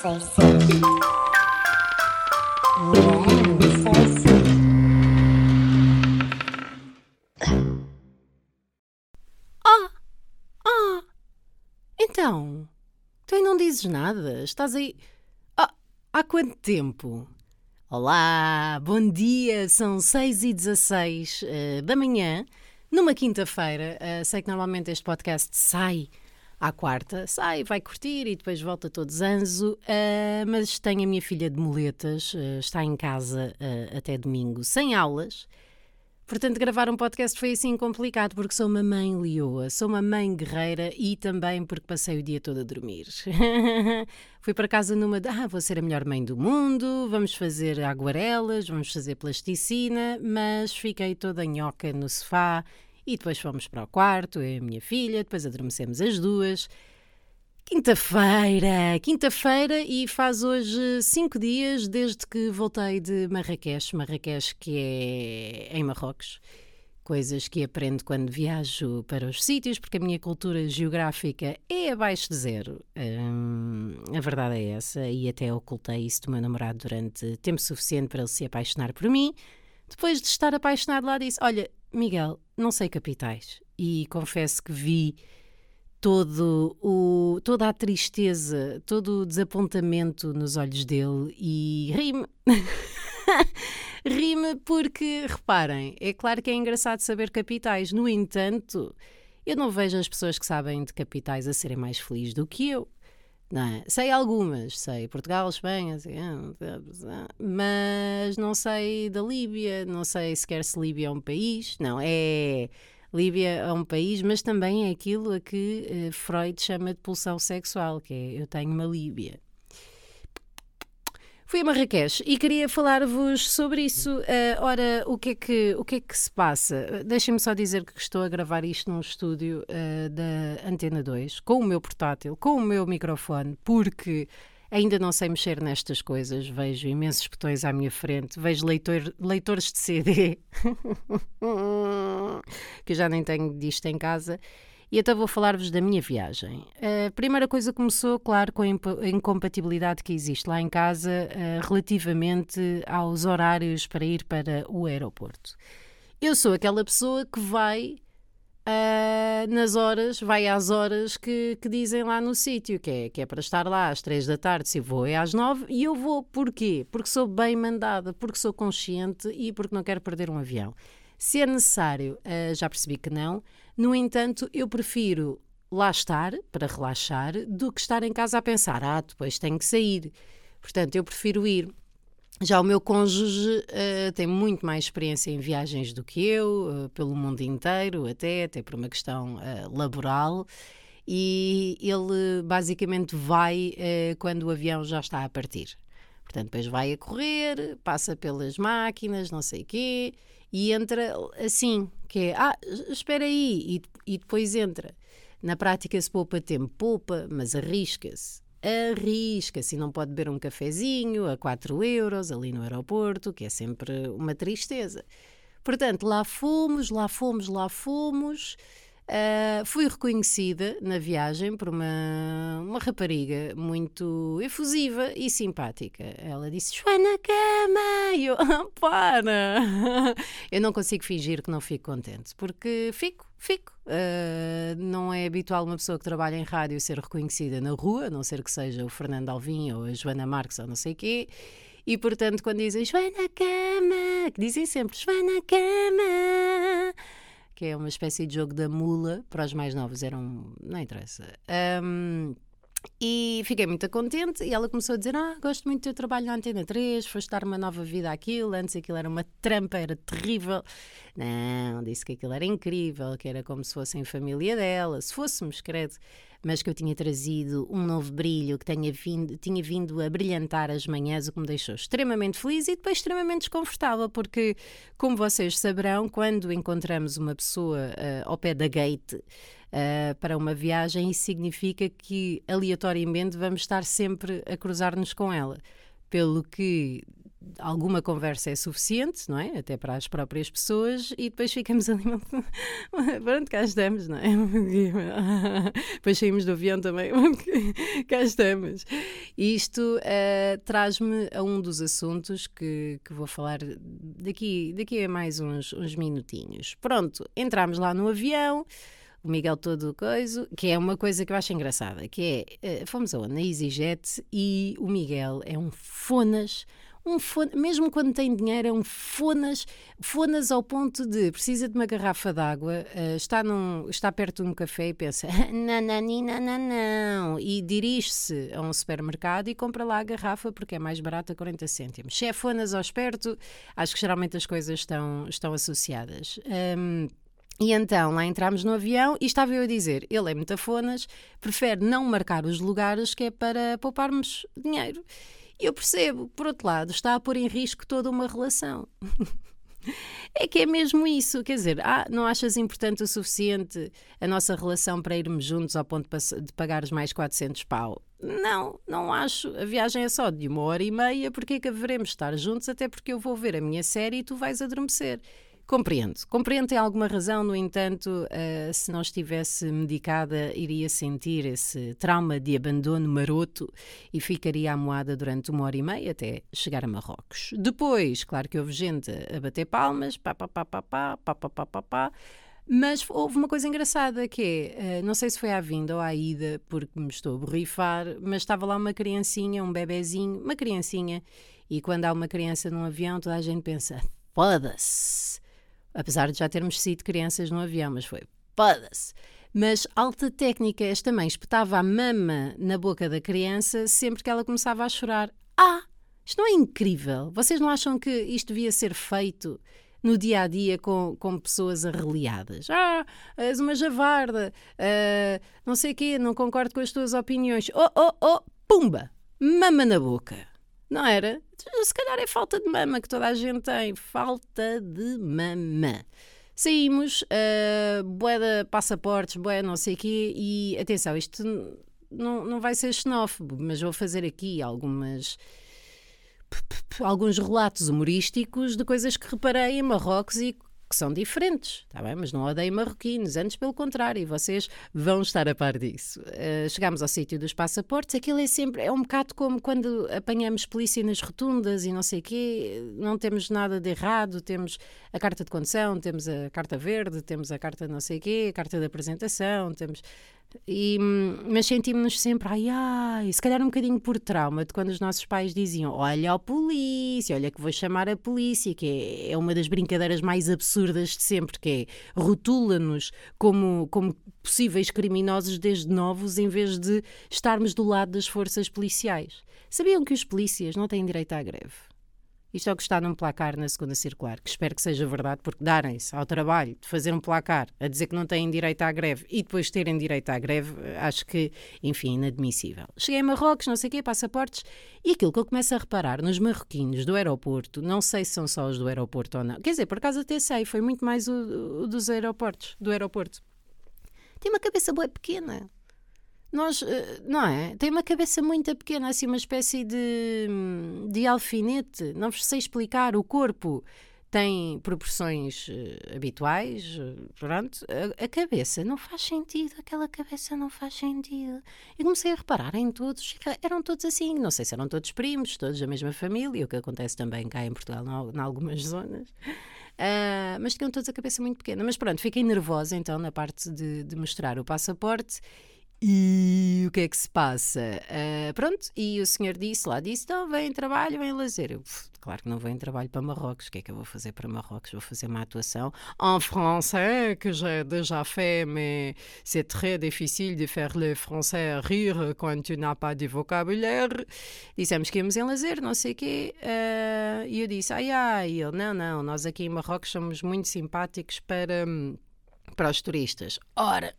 sei se. Não sei se. Então, tu aí não dizes nada? Estás aí. Ah, há quanto tempo? Olá, bom dia, são 6 e 16 uh, da manhã, numa quinta-feira. Uh, sei que normalmente este podcast sai à quarta, sai, vai curtir e depois volta todo zanzo, uh, mas tenho a minha filha de muletas, está em casa até domingo, sem aulas. Portanto, gravar um podcast foi assim complicado, porque sou uma mãe leoa, sou uma mãe guerreira e também porque passei o dia todo a dormir. Fui para casa numa de, ah, vou ser a melhor mãe do mundo, vamos fazer aguarelas, vamos fazer plasticina, mas fiquei toda nhoca no sofá e depois fomos para o quarto, eu e a minha filha, depois adormecemos as duas. Quinta-feira, quinta-feira e faz hoje cinco dias desde que voltei de Marrakech, Marrakech que é em Marrocos. Coisas que aprendo quando viajo para os sítios, porque a minha cultura geográfica é abaixo de zero. Hum, a verdade é essa, e até ocultei isso do meu namorado durante tempo suficiente para ele se apaixonar por mim. Depois de estar apaixonado lá, disse: Olha, Miguel, não sei capitais. E confesso que vi todo o, toda a tristeza, todo o desapontamento nos olhos dele e rime. rime porque, reparem, é claro que é engraçado saber capitais, no entanto, eu não vejo as pessoas que sabem de capitais a serem mais felizes do que eu. Não é? Sei algumas, sei Portugal, Espanha, mas não sei da Líbia, não sei sequer se Líbia é um país, não, é Líbia é um país, mas também é aquilo a que uh, Freud chama de pulsão sexual, que é eu tenho uma Líbia. Fui a Marrakech e queria falar-vos sobre isso. Uh, ora, o que, é que, o que é que se passa? Deixem-me só dizer que estou a gravar isto num estúdio uh, da Antena 2, com o meu portátil, com o meu microfone, porque Ainda não sei mexer nestas coisas, vejo imensos botões à minha frente, vejo leitor, leitores de CD, que eu já nem tenho disto em casa, e até vou falar-vos da minha viagem. A primeira coisa começou, claro, com a incompatibilidade que existe lá em casa eh, relativamente aos horários para ir para o aeroporto. Eu sou aquela pessoa que vai uh, nas horas, vai às horas que, que dizem lá no sítio, que é, que é para estar lá às três da tarde, se vou é às nove, e eu vou porquê? Porque sou bem mandada, porque sou consciente e porque não quero perder um avião. Se é necessário, uh, já percebi que não, no entanto, eu prefiro lá estar para relaxar do que estar em casa a pensar, ah, depois tenho que sair. Portanto, eu prefiro ir. Já o meu cônjuge uh, tem muito mais experiência em viagens do que eu, uh, pelo mundo inteiro, até, até por uma questão uh, laboral, e ele basicamente vai quando o avião já está a partir. Portanto, depois vai a correr, passa pelas máquinas, não sei o quê, e entra assim, que é, ah, espera aí, e, e depois entra. Na prática se poupa tempo, poupa, mas arrisca-se arrisca-se e não pode beber um cafezinho a 4 euros ali no aeroporto, que é sempre uma tristeza. Portanto, lá fomos, lá fomos, lá fomos. Uh, fui reconhecida na viagem por uma, uma rapariga muito efusiva e simpática. Ela disse: Joana Cama! E eu, ah, para! Eu não consigo fingir que não fico contente, porque fico, fico. Uh, não é habitual uma pessoa que trabalha em rádio ser reconhecida na rua, a não ser que seja o Fernando Alvim ou a Joana Marques ou não sei o quê. E portanto, quando dizem Joana Cama, que dizem sempre Joana Cama que é uma espécie de jogo da mula, para os mais novos eram. não interessa. Um, e fiquei muito contente e ela começou a dizer: Ah, gosto muito do teu trabalho na Antena 3, foste dar uma nova vida àquilo. Antes aquilo era uma trampa, era terrível. Não, disse que aquilo era incrível, que era como se fossem família dela, se fôssemos, credo mas que eu tinha trazido um novo brilho que tenha vindo, tinha vindo a brilhantar as manhãs, o que me deixou extremamente feliz e depois extremamente desconfortável, porque, como vocês saberão, quando encontramos uma pessoa uh, ao pé da gate uh, para uma viagem, isso significa que aleatoriamente vamos estar sempre a cruzar-nos com ela. Pelo que alguma conversa é suficiente, não é? Até para as próprias pessoas e depois ficamos ali. Pronto, cá estamos, não é? depois saímos do avião também. cá estamos. Isto uh, traz-me a um dos assuntos que, que vou falar daqui, daqui a mais uns, uns minutinhos. Pronto, entramos lá no avião o Miguel todo coisa, que é uma coisa que eu acho engraçada, que é, fomos aonde? Na EasyJet e o Miguel é um fonas um fonas, mesmo quando tem dinheiro, é um fonas, fonas ao ponto de precisa de uma garrafa d'água, uh, está, num, está perto de um café e pensa, não, não, não, não, não, e dirige-se a um supermercado e compra lá a garrafa porque é mais barata, 40 cêntimos. Se é fonas ao esperto, acho que geralmente as coisas estão, estão associadas. Um, e então lá entramos no avião e estava eu a dizer: ele é metafonas, prefere não marcar os lugares que é para pouparmos dinheiro. E eu percebo, por outro lado, está a pôr em risco toda uma relação. é que é mesmo isso. Quer dizer, ah, não achas importante o suficiente a nossa relação para irmos juntos ao ponto de pagares mais 400 pau? Não, não acho. A viagem é só de uma hora e meia, porque é que haveremos estar juntos? Até porque eu vou ver a minha série e tu vais adormecer. Compreendo. Compreendo tem alguma razão, no entanto, uh, se não estivesse medicada, iria sentir esse trauma de abandono maroto e ficaria amoada durante uma hora e meia até chegar a Marrocos. Depois, claro que houve gente a bater palmas, pá, pá, pá, pá, pá, pá, pá, pá, pá, pá. Mas houve uma coisa engraçada que é, uh, não sei se foi à vinda ou à ida, porque me estou a borrifar, mas estava lá uma criancinha, um bebezinho, uma criancinha, e quando há uma criança num avião, toda a gente pensa: foda-se apesar de já termos sido crianças no avião, mas foi foda-se. Mas alta técnica, esta mãe espetava a mama na boca da criança sempre que ela começava a chorar. Ah, isto não é incrível? Vocês não acham que isto devia ser feito no dia a dia com, com pessoas arreliadas? Ah, és uma javarda, uh, não sei o quê, não concordo com as tuas opiniões. Oh, oh, oh, pumba! Mama na boca. Não era? Se calhar é falta de mama que toda a gente tem. Falta de mama. Saímos, uh, boeda passaportes, boé não sei o quê, e atenção, isto não, não vai ser xenófobo, mas vou fazer aqui algumas alguns relatos humorísticos de coisas que reparei em Marrocos e que são diferentes, tá bem? Mas não odeio marroquinos, antes pelo contrário, vocês vão estar a par disso. Uh, chegamos ao sítio dos passaportes, aquilo é sempre, é um bocado como quando apanhamos polícia nas rotundas e não sei o quê, não temos nada de errado, temos a carta de condução, temos a carta verde, temos a carta não sei o quê, a carta de apresentação, temos e, mas sentimos-nos sempre, ai, ai, se calhar um bocadinho por trauma de quando os nossos pais diziam: Olha a polícia, olha que vou chamar a polícia, que é, é uma das brincadeiras mais absurdas de sempre, que é rotula-nos como, como possíveis criminosos desde novos, em vez de estarmos do lado das forças policiais. Sabiam que os polícias não têm direito à greve? Isto é o que está num placar na segunda circular, que espero que seja verdade, porque darem-se ao trabalho de fazer um placar a dizer que não têm direito à greve e depois terem direito à greve, acho que, enfim, inadmissível. Cheguei a Marrocos, não sei o quê, passaportes, e aquilo que eu começo a reparar nos marroquinos do aeroporto, não sei se são só os do aeroporto ou não, quer dizer, por acaso até sei, foi muito mais o, o dos aeroportos, do aeroporto. Tem uma cabeça boa pequena. Nós, eh, não é? Tem uma cabeça muito pequena, assim, uma espécie de, de alfinete. Não vos sei explicar. O corpo tem proporções uh, habituais, uh, pronto. A, a, cabeça não faz sentido, aquela cabeça não faz sentido. E comecei a reparar em todos, eram todos assim, não sei se eram todos primos, todos da mesma família, o que acontece também cá em Portugal, em algumas zonas. Uh, mas tinham todos a cabeça muito pequena. Mas pronto, fiquei nervosa então na parte de, de mostrar o passaporte e o que é que se passa? Uh, pronto, e o senhor disse lá, disse, não, vem trabalho, vem lazer. Eu, claro que não vem trabalho para Marrocos, o que é que eu vou fazer para Marrocos? Vou fazer uma atuação em français, que j'ai déjà fait, mais c'est très difficile de faire le français rire quand tu n'as pas de vocabulaire. Dissemos que íamos em lazer, não sei o quê, uh, e eu disse, ai, ai, ele, não, não, nós aqui em Marrocos somos muito simpáticos para, para os turistas. Ora,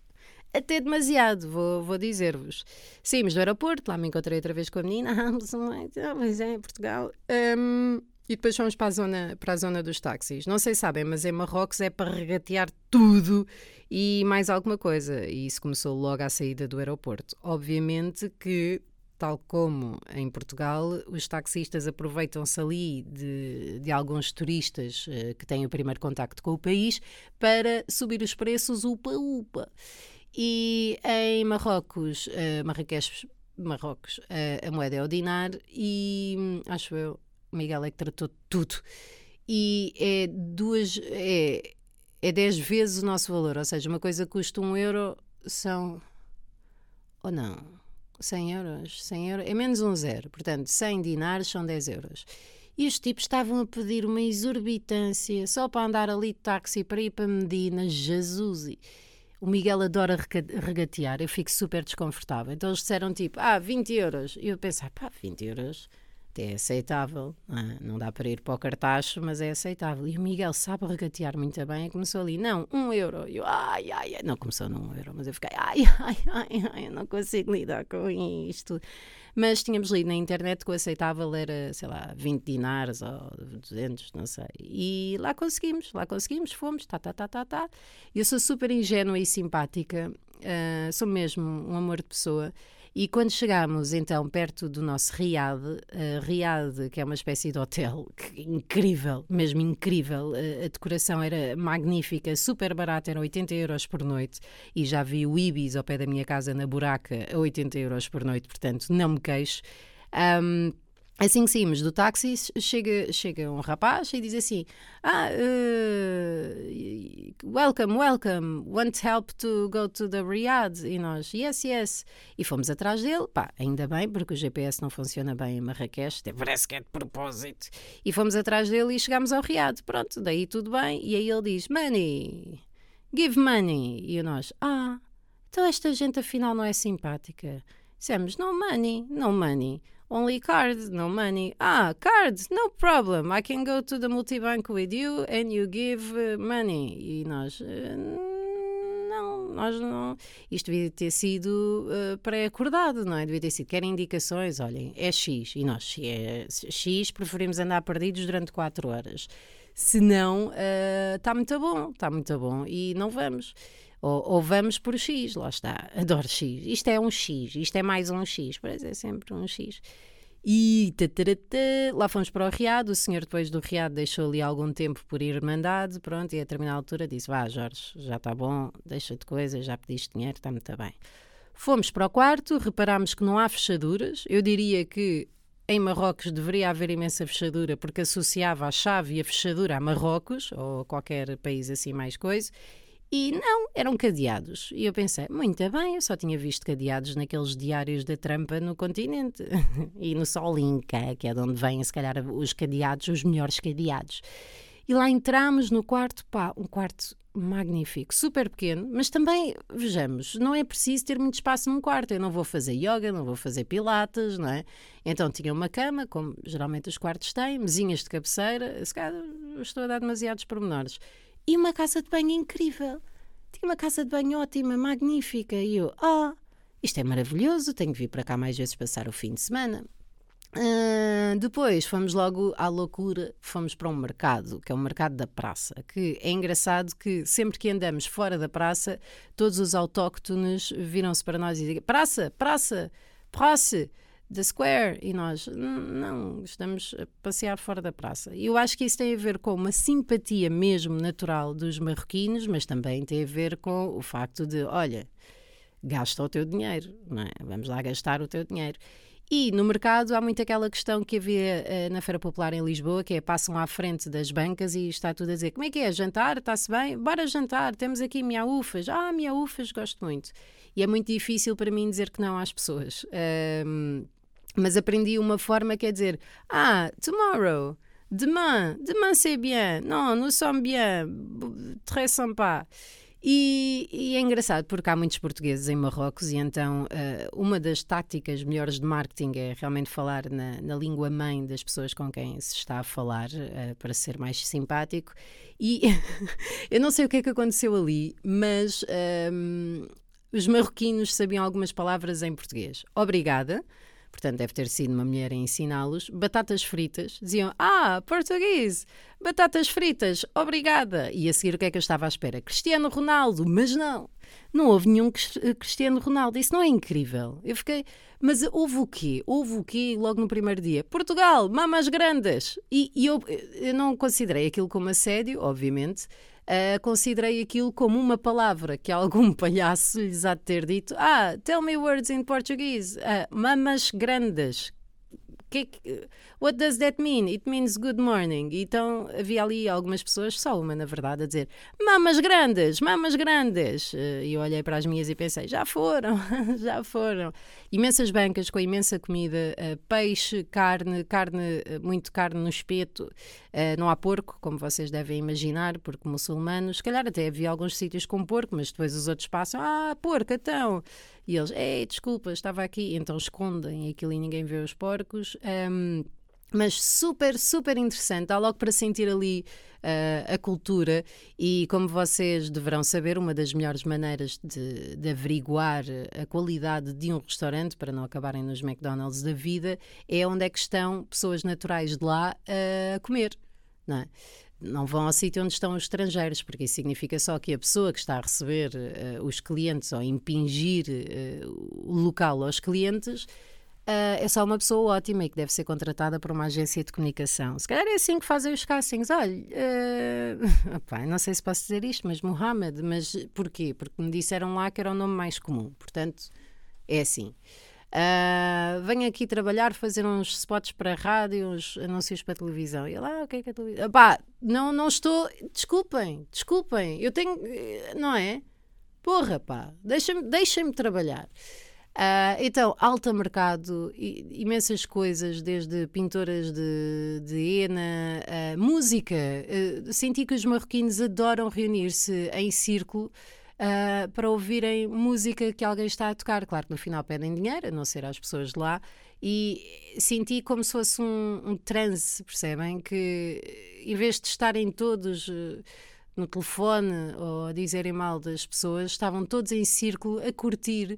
até demasiado, vou, vou dizer-vos. Saímos do aeroporto, lá me encontrei outra vez com a menina, ah, pois é, Portugal. Um, e depois fomos para a, zona, para a zona dos táxis. Não sei se sabem, mas em Marrocos é para regatear tudo e mais alguma coisa. E isso começou logo à saída do aeroporto. Obviamente que tal como em Portugal, os taxistas aproveitam-se ali de, de, alguns turistas uh, que têm o primeiro contacto com o país para subir os preços upa-upa. E em Marrocos, uh, Marrakech, Marrocos, uh, a moeda é o dinar e hum, acho eu, Miguel é que tratou tudo. E é duas. É, é 10 vezes o nosso valor, ou seja, uma coisa custa um euro são. Ou não? 100 euros? 100 euros? É menos um zero. Portanto, 100 dinares são 10 euros. E os tipos estavam a pedir uma exorbitância só para andar ali de táxi para ir para Medina, Jesus. O Miguel adora regatear, eu fico super desconfortável. Então eles disseram tipo, ah, 20 euros. E eu pensei, pá, 20 euros é aceitável. É? não dá para ir para o cartacho, mas é aceitável. E o Miguel sabe regatear muito bem e começou ali, não, um euro. E eu, ai, ai, ai, não começou num euro, mas eu fiquei, ai, ai, ai, ai, eu não consigo lidar com isto. Mas tínhamos lido na internet que o aceitável era, sei lá, 20 dinares ou 200, não sei. E lá conseguimos, lá conseguimos, fomos, tá, tá, tá, tá, tá. Eu sou super ingênua e simpática, uh, sou mesmo um amor de pessoa. E quando chegámos então perto do nosso Riad, uh, Riad, que é uma espécie de hotel, que, incrível, mesmo incrível, uh, a decoração era magnífica, super barata, era 80 euros por noite, e já vi o Ibis ao pé da minha casa na Buraca a 80 euros por noite, portanto não me queixo. Um, Assim que saímos do táxi, chega, chega um rapaz e diz assim: Ah, uh, welcome, welcome, want help to go to the Riyadh? E nós, yes, yes. E fomos atrás dele, pá, ainda bem, porque o GPS não funciona bem em Marrakech, parece que é de propósito. E fomos atrás dele e chegámos ao Riyadh, pronto, daí tudo bem. E aí ele diz: Money, give money. E nós, ah, então esta gente afinal não é simpática. Dissemos: No money, no money. Only card, no money. Ah, card, no problem. I can go to the multibank with you and you give uh, money. E nós. Uh, não, nós não. Isto devia ter sido uh, pré-acordado, não é? Devia ter sido. Querem indicações? Olhem, é X. E nós, se é X, preferimos andar perdidos durante 4 horas. Se não, está uh, muito bom, está muito bom e não vamos. Ou, ou, vamos por X, lá está, adoro X. Isto é um X, isto é mais um X, parece é sempre um X. E tatarata, lá fomos para o Riado. O senhor, depois do Riado, deixou ali algum tempo por ir mandado. Pronto, e a determinada altura disse: Vá, Jorge, já está bom, deixa de coisas, já pediste dinheiro, está muito bem. Fomos para o quarto, reparámos que não há fechaduras. Eu diria que em Marrocos deveria haver imensa fechadura, porque associava a chave e a fechadura a Marrocos, ou a qualquer país assim mais coisa. E não, eram cadeados. E eu pensei, muito bem, eu só tinha visto cadeados naqueles diários da trampa no continente. e no Solinca, que é de onde vêm, se calhar, os cadeados, os melhores cadeados. E lá entramos no quarto, pá, um quarto magnífico, super pequeno, mas também, vejamos, não é preciso ter muito espaço num quarto. Eu não vou fazer yoga, não vou fazer pilates, não é? Então tinha uma cama, como geralmente os quartos têm, mesinhas de cabeceira, se calhar estou a dar demasiados pormenores e uma casa de banho incrível. Tinha uma casa de banho ótima, magnífica. E eu, ah, oh, isto é maravilhoso, tenho de vir para cá mais vezes passar o fim de semana. Uh, depois fomos logo à loucura, fomos para um mercado, que é o mercado da praça, que é engraçado que sempre que andamos fora da praça, todos os autóctones viram-se para nós e dizem: Praça, praça, praça da Square e nós não estamos a passear fora da praça. Eu acho que isso tem a ver com uma simpatia mesmo natural dos marroquinos, mas também tem a ver com o facto de, olha, gasta o teu dinheiro, é? vamos lá gastar o teu dinheiro. E no mercado há muito aquela questão que havia uh, na Feira Popular em Lisboa, que é passam à frente das bancas e está tudo a dizer como é que é, jantar, está-se bem? Bora jantar, temos aqui miaúfas. Ah, miaúfas, gosto muito. E é muito difícil para mim dizer que não às pessoas. Mas aprendi uma forma que é dizer: Ah, tomorrow, demain, demain c'est bien, non, nous sommes bien, très sympa. E, e, é engraçado porque há muitos portugueses em Marrocos e então uh, uma das táticas melhores de marketing é realmente falar na, na língua mãe das pessoas com quem se está a falar uh, para ser mais simpático. E eu não sei o que é que aconteceu ali, mas um, os marroquinos sabiam algumas palavras em português. Obrigada portanto deve ter sido uma mulher a ensiná-los, batatas fritas, diziam, ah, português, batatas fritas, obrigada. E a seguir o que é que eu estava à espera? Cristiano Ronaldo, mas não, não houve nenhum Cristiano Ronaldo, isso não é incrível. Eu fiquei, mas houve o quê? Houve o quê logo no primeiro dia? Portugal, mamas grandes! E, e eu, eu não considerei aquilo como assédio, obviamente, Uh, considerei aquilo como uma palavra que algum palhaço lhes há de ter dito. Ah, tell me words in Portuguese. Uh, mamas grandes. Que, what does that mean? It means good morning. Então havia ali algumas pessoas, só uma na verdade, a dizer mamas grandes, mamas grandes. Eh, e eu olhei para as minhas e pensei, já foram, já foram. Imensas bancas com imensa comida, eh, peixe, carne, carne, eh, muito carne no espeto. Não há porco, como vocês devem imaginar, porque muçulmanos, se calhar até havia alguns sítios com porco, mas depois os outros passam, ah, porco, então. E eles, ei, desculpa, estava aqui. Então escondem aquilo e ninguém vê os porcos. Um, mas super, super interessante. Há logo para sentir ali uh, a cultura, e como vocês deverão saber, uma das melhores maneiras de, de, averiguar a qualidade de um restaurante, para não acabarem nos McDonald's da vida, é onde é que estão pessoas naturais de lá a comer. Não é? não vão ao sítio onde estão os estrangeiros, porque isso significa só que a pessoa que está a receber uh, os clientes ou impingir uh, o local aos clientes é só uma pessoa ótima e que deve ser contratada por uma agência de comunicação. Se calhar é assim que fazem os castings. Olha, uh, opa, não sei se posso dizer isto, mas Mohamed, mas porquê? Porque me disseram lá que era o nome mais comum. Portanto, é assim. Uh, venho aqui trabalhar, fazer uns spots para rádio, uns anúncios para televisão. E lá, ah, o que é que é televisão? Pá, não, não estou. Desculpem, desculpem. Eu tenho. Não é? Porra, pá, deixem-me deixem trabalhar. Uh, então, alta mercado, imensas coisas, desde pintoras de, de Ena, uh, música. Uh, senti que os marroquinos adoram reunir-se em círculo. para ouvirem música que alguém está a tocar. Claro que no final pedem dinheiro, a não ser às pessoas de lá, e senti como se fosse um, um transe, percebem? Que em vez de estarem todos no telefone ou a dizerem mal das pessoas, estavam todos em círculo a curtir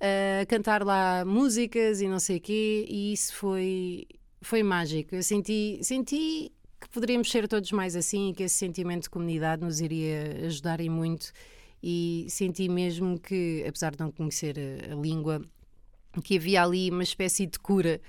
a cantar lá músicas e não sei o quê, e isso foi, foi mágico. Eu senti, senti que poderíamos ser todos mais assim e que esse sentimento de comunidade nos iria ajudar e muito. E senti mesmo que, apesar de não conhecer a, a língua, que havia ali uma espécie de cura.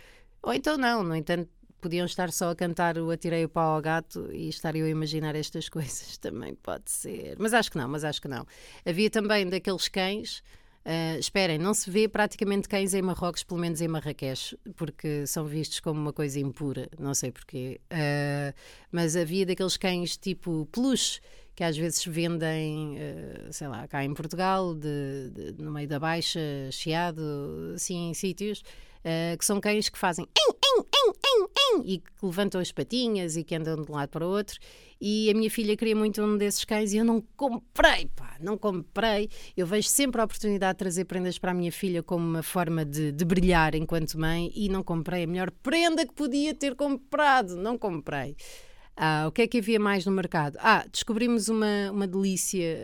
Ou então não, no entanto, podiam estar só a cantar o Atirei o Pau ao Gato e estar eu a imaginar estas coisas. Também pode ser. Mas acho que não, mas acho que não. Havia também daqueles cães Uh, esperem, não se vê praticamente cães em Marrocos, pelo menos em Marrakech, porque são vistos como uma coisa impura, não sei porquê. Uh, mas havia daqueles cães tipo peluche, que às vezes vendem, uh, sei lá, cá em Portugal, de, de, no meio da Baixa, chiado, assim, em sítios, que são cães que fazem e que levantam as patinhas e que andam de um lado para o outro e a minha filha queria muito um desses cães e eu não comprei, pá, não comprei. Eu vejo sempre a oportunidade de trazer prendas para a minha filha como uma forma de, de brilhar enquanto mãe e não comprei a melhor prenda que podia ter comprado, não comprei. Ah, o que é que havia mais no mercado? Ah, descobrimos uma, uma delícia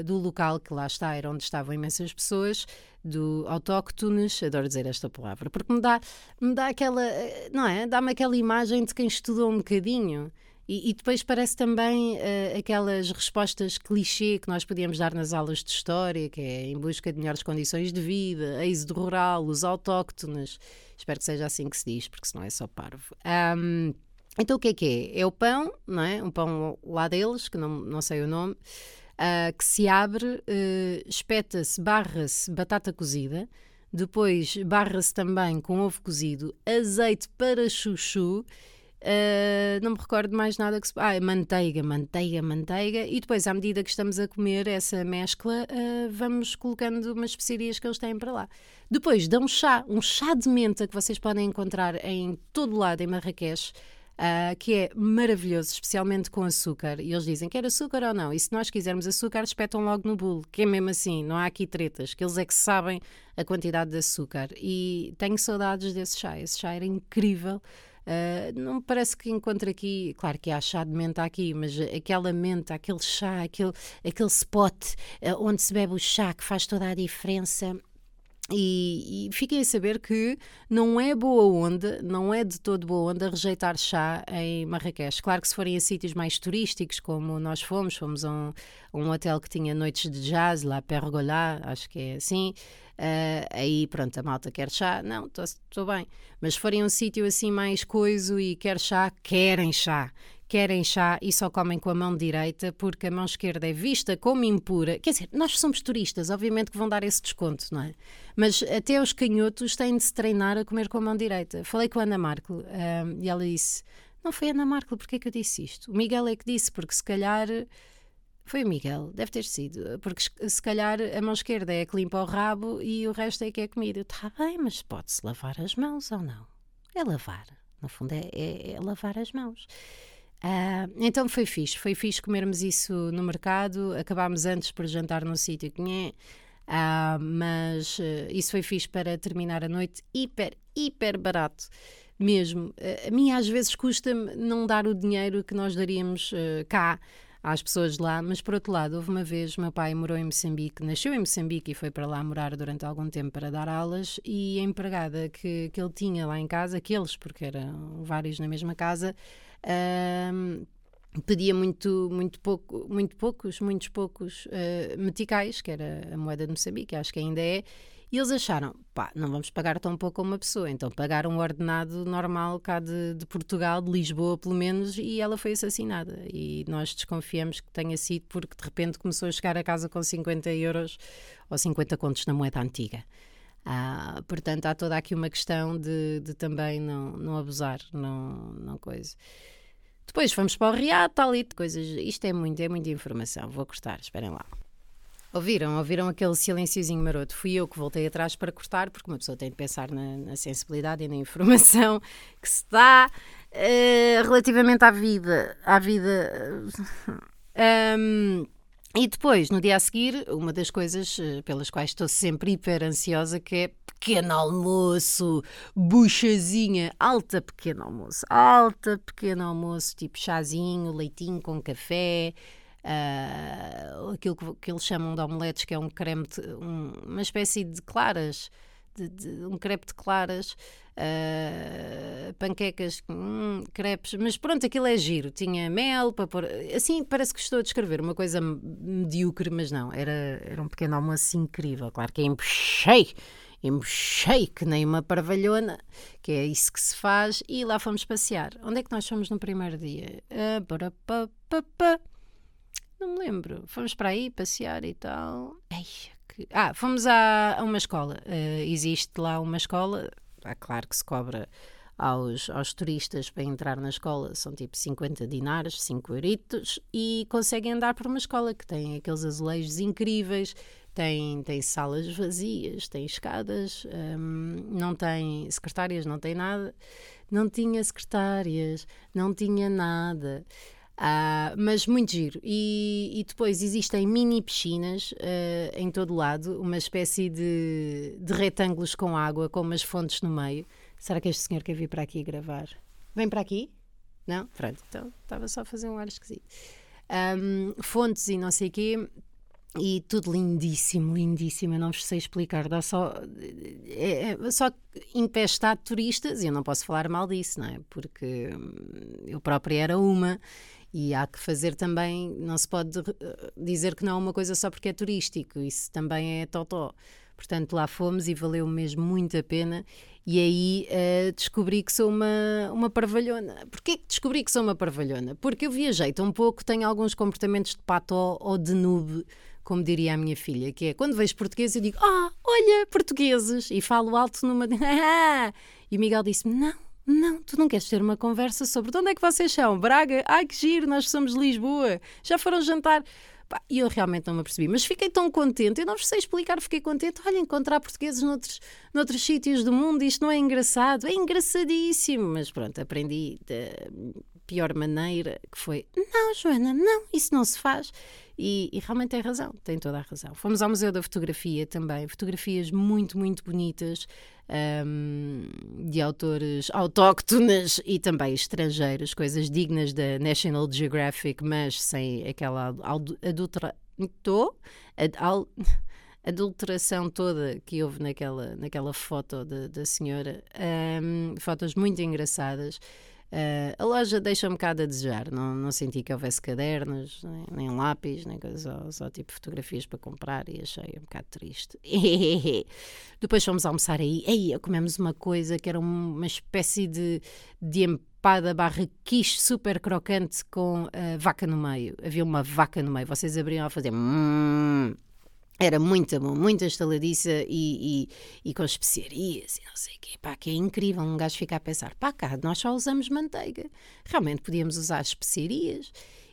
uh, do local que lá está, era onde estavam imensas pessoas, do autóctones, adoro dizer esta palavra, porque me dá, me dá aquela, eh, não é? Dá-me aquela imagem de quem estudou um bocadinho. E, e depois parece também uh, aquelas respostas clichê que nós podíamos dar nas aulas de história, que é em busca de melhores condições de vida, êxodo rural, os autóctones. Espero que seja assim que se diz, porque senão é só parvo. Um, então o que é que é? É o pão, não é? Um pão lá deles, que não, não sei o nome, uh, que se abre, uh, espeta-se, barra-se batata cozida, depois barra-se também com ovo cozido, azeite para chuchu Uh, não me recordo mais nada que se. Ah, manteiga, manteiga, manteiga. E depois, à medida que estamos a comer essa mescla, vamos colocando umas especiarias que eles têm para lá. Depois, dão chá, um chá de menta que vocês podem encontrar em todo lado em Marrakech. Uh, que é maravilhoso, especialmente com açúcar. E eles dizem: quer açúcar ou não? E se nós quisermos açúcar, espetam logo no bolo, que é mesmo assim, não há aqui tretas, que eles é que sabem a quantidade de açúcar. E tenho saudades desse chá, esse chá era incrível. Uh, não me parece que encontre aqui, claro que há chá de menta aqui, mas aquela menta, aquele chá, aquele, aquele spot uh, onde se bebe o chá que faz toda a diferença. E, e, fiquem a saber que não é boa onda, não é de todo boa onda rejeitar chá em Marrakech. Claro que se forem a sítios mais turísticos, como nós fomos, fomos a um, um hotel que tinha noites de jazz, lá Pergola, acho que é assim, uh, aí pronto, a malta quer chá, não, estou bem. Mas se forem a um sítio assim mais coiso e quer chá, querem chá querem chá e só comem com a mão direita porque a mão esquerda é vista como impura. Quer dizer, nós somos turistas, obviamente que vão dar esse desconto, não é? Mas até os canhotos têm de se treinar a comer com a mão direita. Falei com a Ana Marco e ela disse: Não foi a Ana Marco, porquê que eu disse isto? O Miguel é que disse, porque se calhar. Foi o Miguel, deve ter sido, porque se calhar a mão esquerda é que limpa o rabo e o resto é que é comida. Está bem, mas pode-se lavar as mãos ou não? É lavar, no fundo é, é, é lavar as mãos. Uh, então foi fixe, foi fixe comermos isso no mercado, acabámos antes por jantar no sítio uh, mas uh, isso foi fixe para terminar a noite hiper, hiper barato mesmo. a mim às vezes custa-me não dar o dinheiro que nós daríamos cá às pessoas de lá, mas por outro lado, houve uma vez, meu pai morou em Moçambique, nasceu em Moçambique e foi para lá morar durante algum tempo para dar aulas e a empregada que, que ele tinha lá em casa, aqueles, porque eram vários na mesma casa, um, pedia muito, muito, pouco, muito poucos, muitos poucos uh, meticais, que era a moeda de Moçambique, acho que ainda é, e eles acharam, pá, não vamos pagar tão pouco a uma pessoa, então pagaram um ordenado normal cá de, de, Portugal, de Lisboa pelo menos, e ela foi assassinada. E nós desconfiamos que tenha sido porque de repente começou a chegar a casa com 50 euros ou 50 contos na moeda antiga. Ah, portanto, há toda aqui uma questão de, de também não, não abusar, não, não coisa. Depois fomos para o Riad, tal e de coisas. Isto é muito, é muita informação. Vou cortar, esperem lá. Ouviram? Ouviram aquele silenciozinho maroto? Fui eu que voltei atrás para cortar, porque uma pessoa tem de pensar na, na sensibilidade e na informação que se dá uh, relativamente à vida. À vida. Um, e depois, no dia a seguir, uma das coisas eh, pelas quais estou sempre hiper ansiosa que é pequeno almoço, buchazinha, alta pequeno almoço, alta pequeno almoço, tipo chazinho, leitinho com café, uh, aquilo que, que, eles chamam de omeletes, que é um creme, de, um, uma espécie de claras, de, de, um crepe de claras, uh, panquecas, hum, crepes, mas pronto, aquilo é giro. Tinha mel para pôr. Assim, parece que estou a descrever uma coisa medíocre, mas não, era, era um pequeno almoço incrível. Claro que é empuxei que nem uma parvalhona, que é isso que se faz, e lá fomos passear. Onde é que nós fomos no primeiro dia? Uh, não me lembro. Fomos para aí passear e tal. Ei, que... Ah, fomos a, a uma escola. Uh, existe lá uma escola. É claro que se cobra aos, aos turistas para entrar na escola. São tipo 50 dinares, 5 euritos. E conseguem andar por uma escola que tem aqueles azulejos incríveis. Tem, tem salas vazias, tem escadas, um, não tem secretárias, não tem nada. Não tinha secretárias, não tinha nada. Uh, mas muito giro. E, e, depois existem mini piscinas uh, em todo lado, uma espécie de, de retângulos com água, com umas fontes no meio. Será que este senhor quer vir para aqui gravar? Vem para aqui? Não? Pronto, então estava só a fazer um ar esquisito. Um, fontes e não sei o quê. E tudo lindíssimo, lindíssimo. Eu não vos sei explicar. Dá só, é, é só empestado de turistas. E eu não posso falar mal disso, não é? Porque hum, eu própria era uma e há que fazer também, não se pode eh, dizer que não é uma coisa só porque é turístico, isso também é totó. Portanto, lá fomos e valeu mesmo muito a pena. E aí uh, descobri que sou uma, uma parvalhona. Porquê que descobri que sou uma parvalhona? Porque eu viajei tão pouco, tenho alguns comportamentos de pató ou de noob, como diria a minha filha, que é quando vejo português eu digo, ah, olha, portugueses, e falo alto numa. e o Miguel disse-me, não, não, tu não queres ter uma conversa sobre de onde é que vocês são? Braga? Ai que giro, nós somos de Lisboa. Já foram jantar? E eu realmente não me apercebi, mas fiquei tão contente, eu não vos sei explicar, fiquei contente. Olha, encontrar portugueses noutros, noutros sítios do mundo, isto não é engraçado, é engraçadíssimo. Mas pronto, aprendi da pior maneira, que foi: não, Joana, não, isso não se faz. E, e, realmente tem razão, tem toda a razão. Fomos ao Museu da Fotografia também, fotografias muito, muito bonitas um, de autores autóctones e também estrangeiros, coisas dignas da National Geographic, mas sem aquela adultera. Ad, adulteração toda que houve naquela, naquela foto da senhora. Um, fotos muito engraçadas. Uh, a loja deixa um bocado a desejar, não, não senti que houvesse cadernos, nem, nem lápis, nem coisa, só, só, tipo fotografias para comprar e achei um bocado triste. Depois fomos almoçar aí, aí comemos uma coisa que era uma espécie de, de empada barra quiche super crocante com uh, vaca no meio. Havia uma vaca no meio, vocês abriam a fazer. Mmm, era muito bom, muita estaladiça e, e, e, com especiarias e não sei o quê. Pá, que é incrível um gajo ficar a pensar, pá, cá nós só usamos manteiga. Realmente podíamos usar especiarias.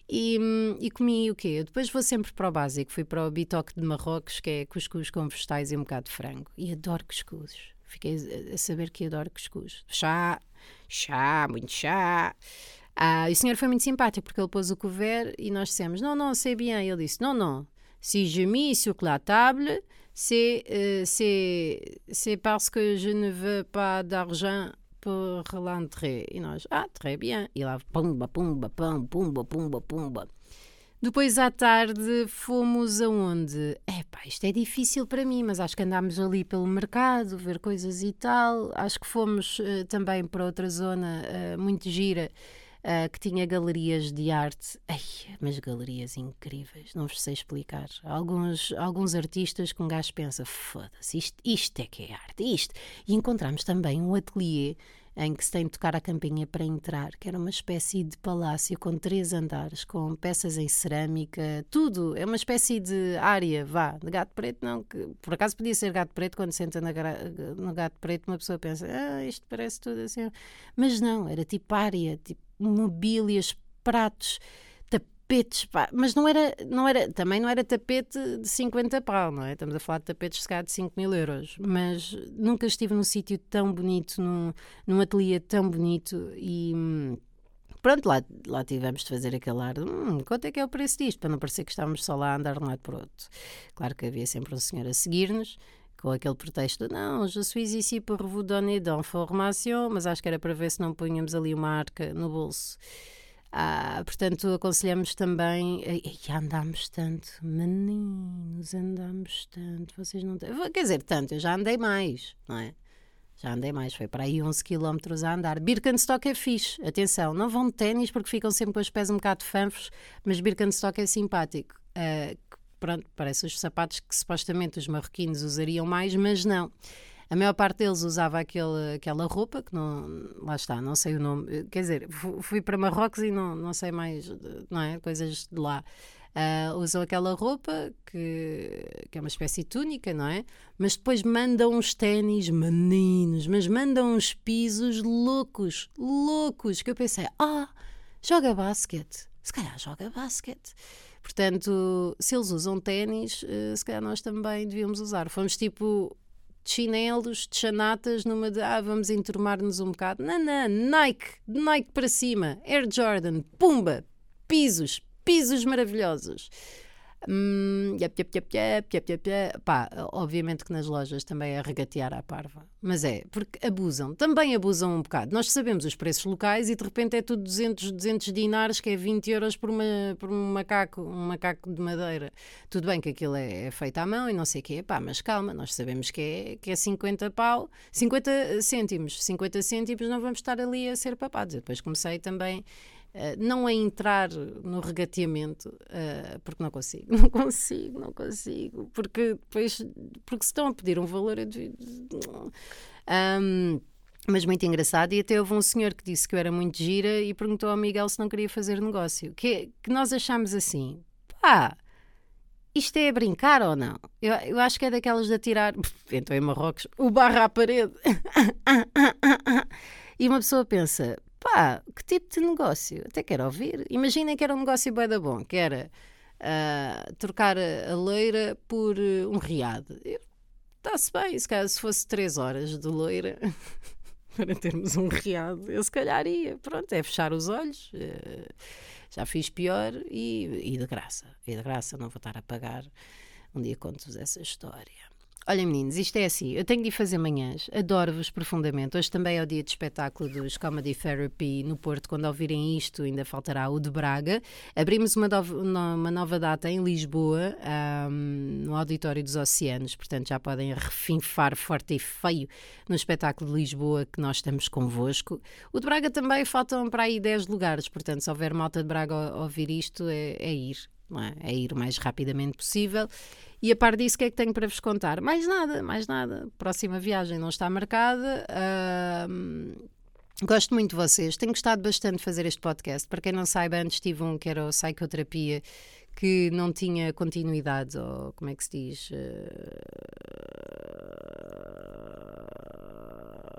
E, e comi o quê? Depois vou sempre para o básico. Fui para o bitoque de Marrocos, que é cuscuz com vegetais e um bocado de frango. E adoro cuscuz. Fiquei a saber que adoro cuscuz. Chá, chá, muito chá. Ah, e o senhor foi muito simpático porque ele pôs o couvert e nós dissemos: Não, não, sei bem. Ele disse: Não, não, Si je mis sur la table, c'est euh, parce que je ne veux pas d'argent pour l'entrée. E nós, ah, très bien. E lá, pumba, pumba, pum, pumba, pumba, pumba. Depois à tarde fomos aonde? Epá, isto é difícil para mim, mas acho que andámos ali pelo mercado, ver coisas e tal. Acho que fomos uh, também para outra zona uh, muito gira uh, que tinha galerias de arte. Ai, mas galerias incríveis, não vos sei explicar. Alguns, alguns artistas que um gajo pensa, foda-se, isto, isto é que é arte, isto. E encontramos também um ateliê em que se tem de tocar a campainha para entrar, que era uma espécie de palácio com três andares, com peças em cerâmica, tudo. É uma espécie de área, vá, de gato preto, não, que por acaso podia ser gato preto, quando senta no gato preto, uma pessoa pensa, ah, isto parece tudo assim. Mas não, era tipo área, tipo mobílias, pratos, tapetes, pá, mas não era, não era, também não era tapete de 50 pau, não é? Estamos a falar de tapetes de, de 5 mil euros, mas nunca estive num sítio tão bonito, num, num ateliê tão bonito e pronto, lá, lá tivemos de fazer aquele ar, hum, quanto é que é o preço disto? Para não parecer que estávamos só lá a andar de um lado para outro. Claro que havia sempre um senhor a seguir-nos, com aquele pretexto, não, je suis ici pour vous donner d'information, mas acho que era para ver se não punhamos ali uma arca no bolso. Ah, portanto, aconselhamos também. E andámos tanto, meninos, andámos tanto. Vocês não têm. Quer dizer, tanto, eu já andei mais, não é? Já andei mais, foi para aí 11 km a andar. Birkenstock é fixe, atenção, não vão de ténis porque ficam sempre com os pés um bocado fanfos, mas Birkenstock é simpático. Uh, pronto, parece os sapatos que supostamente os marroquinos usariam mais, mas não. A maior parte deles usava aquele, aquela roupa, que não, lá está, não sei o nome. Quer dizer, fui para Marrocos e não, não sei mais, não é? Coisas de lá. Uh, usam aquela roupa que, que é uma espécie de túnica, não é? Mas depois mandam uns ténis meninos, mas mandam uns pisos loucos, loucos, que eu pensei, ah, joga basquete, se calhar joga basquete. Portanto, se eles usam ténis, uh, se calhar nós também devíamos usar. Fomos tipo de chinelos, de chanatas, numa de ah, vamos enturmar-nos um bocado. Não, não, Nike, Nike para cima, Air Jordan, pumba, pisos, pisos maravilhosos. Hum, yep, yep, yep, yep, yep, yep, yep. Pá, obviamente que nas lojas também é regatear à parva. Mas é, porque abusam. Também abusam um bocado. Nós sabemos os preços locais e de repente é tudo 200, 200 dinares, que é 20 euros por, uma, por um macaco, um macaco de madeira. Tudo bem que aquilo é, é feito à mão e não sei o quê. Pá, mas calma, nós sabemos que é, que é 50 pau, 50 cêntimos. 50 cêntimos não vamos estar ali a ser papados. Eu depois comecei também não a entrar no regateamento, uh, porque não consigo, não consigo, não consigo, porque depois, porque se estão a pedir um valor, eu um, mas muito engraçado, e até houve um senhor que disse que eu era muito gira e perguntou ao Miguel se não queria fazer negócio, que, que nós achamos assim, pá, isto é brincar ou não? Eu, eu acho que é daquelas de atirar, então em Marrocos, o barra à parede. e uma pessoa pensa, pá, que tipo de negócio? Até quero ouvir. Imaginem que era um negócio bem da bom, que era uh, trocar a, a leira por uh, um riado. Está-se bem, se calhar se fosse 3 horas de loira para termos um riado, eu se calhar ia. Pronto, é fechar os olhos. Uh, já fiz pior e, e de graça. E de graça, não vou estar a pagar. Um dia conto-vos essa história. Olhem, meninos, isto é assim. Eu tenho de fazer manhãs. Adoro-vos profundamente. Hoje também é o dia de espetáculo dos Comedy Therapy no Porto. Quando ouvirem isto, ainda faltará o de Braga. Abrimos uma, nova, uma nova data em Lisboa, um, no Auditório dos Oceanos. Portanto, já podem refinfar forte e feio no espetáculo de Lisboa que nós estamos convosco. O de Braga também faltam para aí 10 lugares. Portanto, se houver malta de Braga ouvir isto, é, é ir. É? é? ir o mais rapidamente possível. E a par disso, o que é que tenho para vos contar? Mais nada, mais nada. Próxima viagem não está marcada. Uh, gosto muito de vocês. Tenho gostado bastante de fazer este podcast. Para quem não saiba, antes tive um que era o Psicoterapia, que não tinha continuidade, ou como é que se diz? Uh,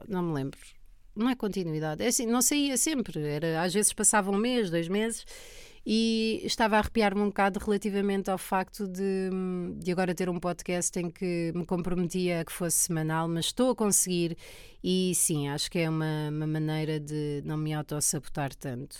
não me lembro. Não é continuidade. É assim, não saía sempre. Era, às vezes passava um mês, dois meses e estava a arrepiar-me um bocado relativamente ao facto de, de agora ter um podcast em que me comprometia a que fosse semanal, mas estou a conseguir e sim, acho que é uma, uma maneira de não me auto-sabotar tanto.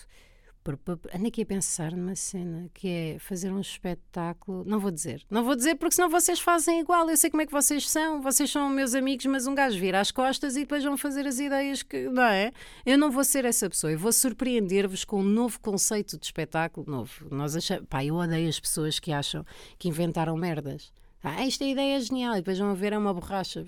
Ando aqui a pensar numa cena que é fazer um espetáculo. Não vou dizer, não vou dizer porque senão vocês fazem igual. Eu sei como é que vocês são, vocês são meus amigos, mas um gajo vira às costas e depois vão fazer as ideias que. Não é? Eu não vou ser essa pessoa, eu vou surpreender-vos com um novo conceito de espetáculo novo. Nós achamos. Pá, eu odeio as pessoas que acham que inventaram merdas. Ah, esta ideia é genial, e depois vão ver, é uma borracha.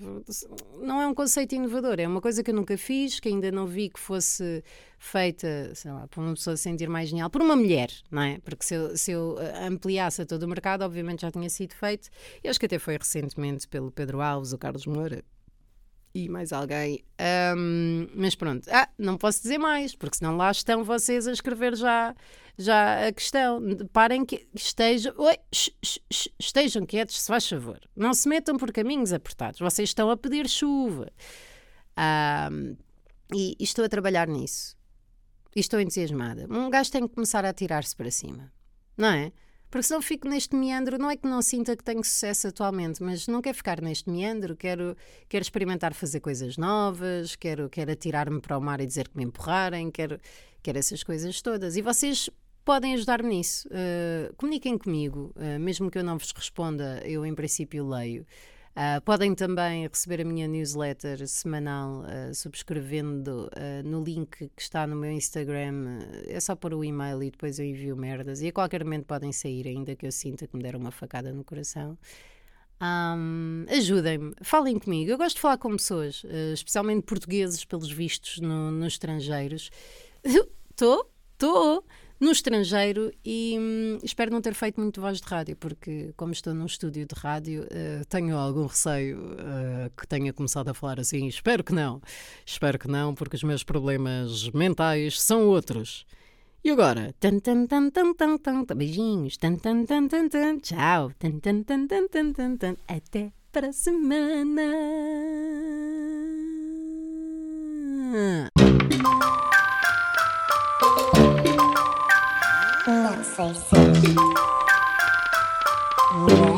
Não é um conceito inovador, é uma coisa que eu nunca fiz, que ainda não vi que fosse feita, sei lá, por uma pessoa se sentir mais genial, por uma mulher, não é? Porque se eu, se eu eh, ampliasse a todo o mercado, obviamente já tinha sido feito. E acho que até foi recentemente pelo Pedro Alves, o Carlos Moura, e mais alguém. Um, mas pronto, ah, não posso dizer mais, porque senão lá estão vocês a escrever já, já a questão. Parem que estejam, oi, estejam quietos, se faz favor. Não se metam por caminhos apertados. Vocês estão a pedir chuva. Um, e, e estou a trabalhar nisso. E estou entusiasmada. Um gajo tem que começar a atirar-se para cima, não é? Porque se eu fico neste meandro, não é que não sinta que tenho sucesso atualmente, mas não quero ficar neste meandro, quero, quero experimentar fazer coisas novas, quero, quero atirar-me para o mar e dizer que me empurrarem, quero, quero essas coisas todas. E vocês podem ajudar-me nisso. Uh, comuniquem comigo, uh, mesmo que eu não vos responda, eu em princípio leio. Uh, podem também receber a minha newsletter semanal uh, subscrevendo uh, no link que está no meu Instagram. É só pôr o e-mail e depois eu envio merdas. E a qualquer momento podem sair, ainda que eu sinta que me deram uma facada no coração. Um, Ajudem-me, falem comigo. Eu gosto de falar com pessoas, especialmente portugueses, pelos vistos no, nos estrangeiros. Estou, estou no estrangeiro e hum, espero não ter feito muito voz de rádio, porque, como estou num estúdio de rádio, uh, tenho algum receio uh, que tenha começado a falar assim. Espero que não. Espero que não, porque os meus problemas mentais são outros. E agora? Beijinhos. Tchau. Até para a semana. Não sei se. É.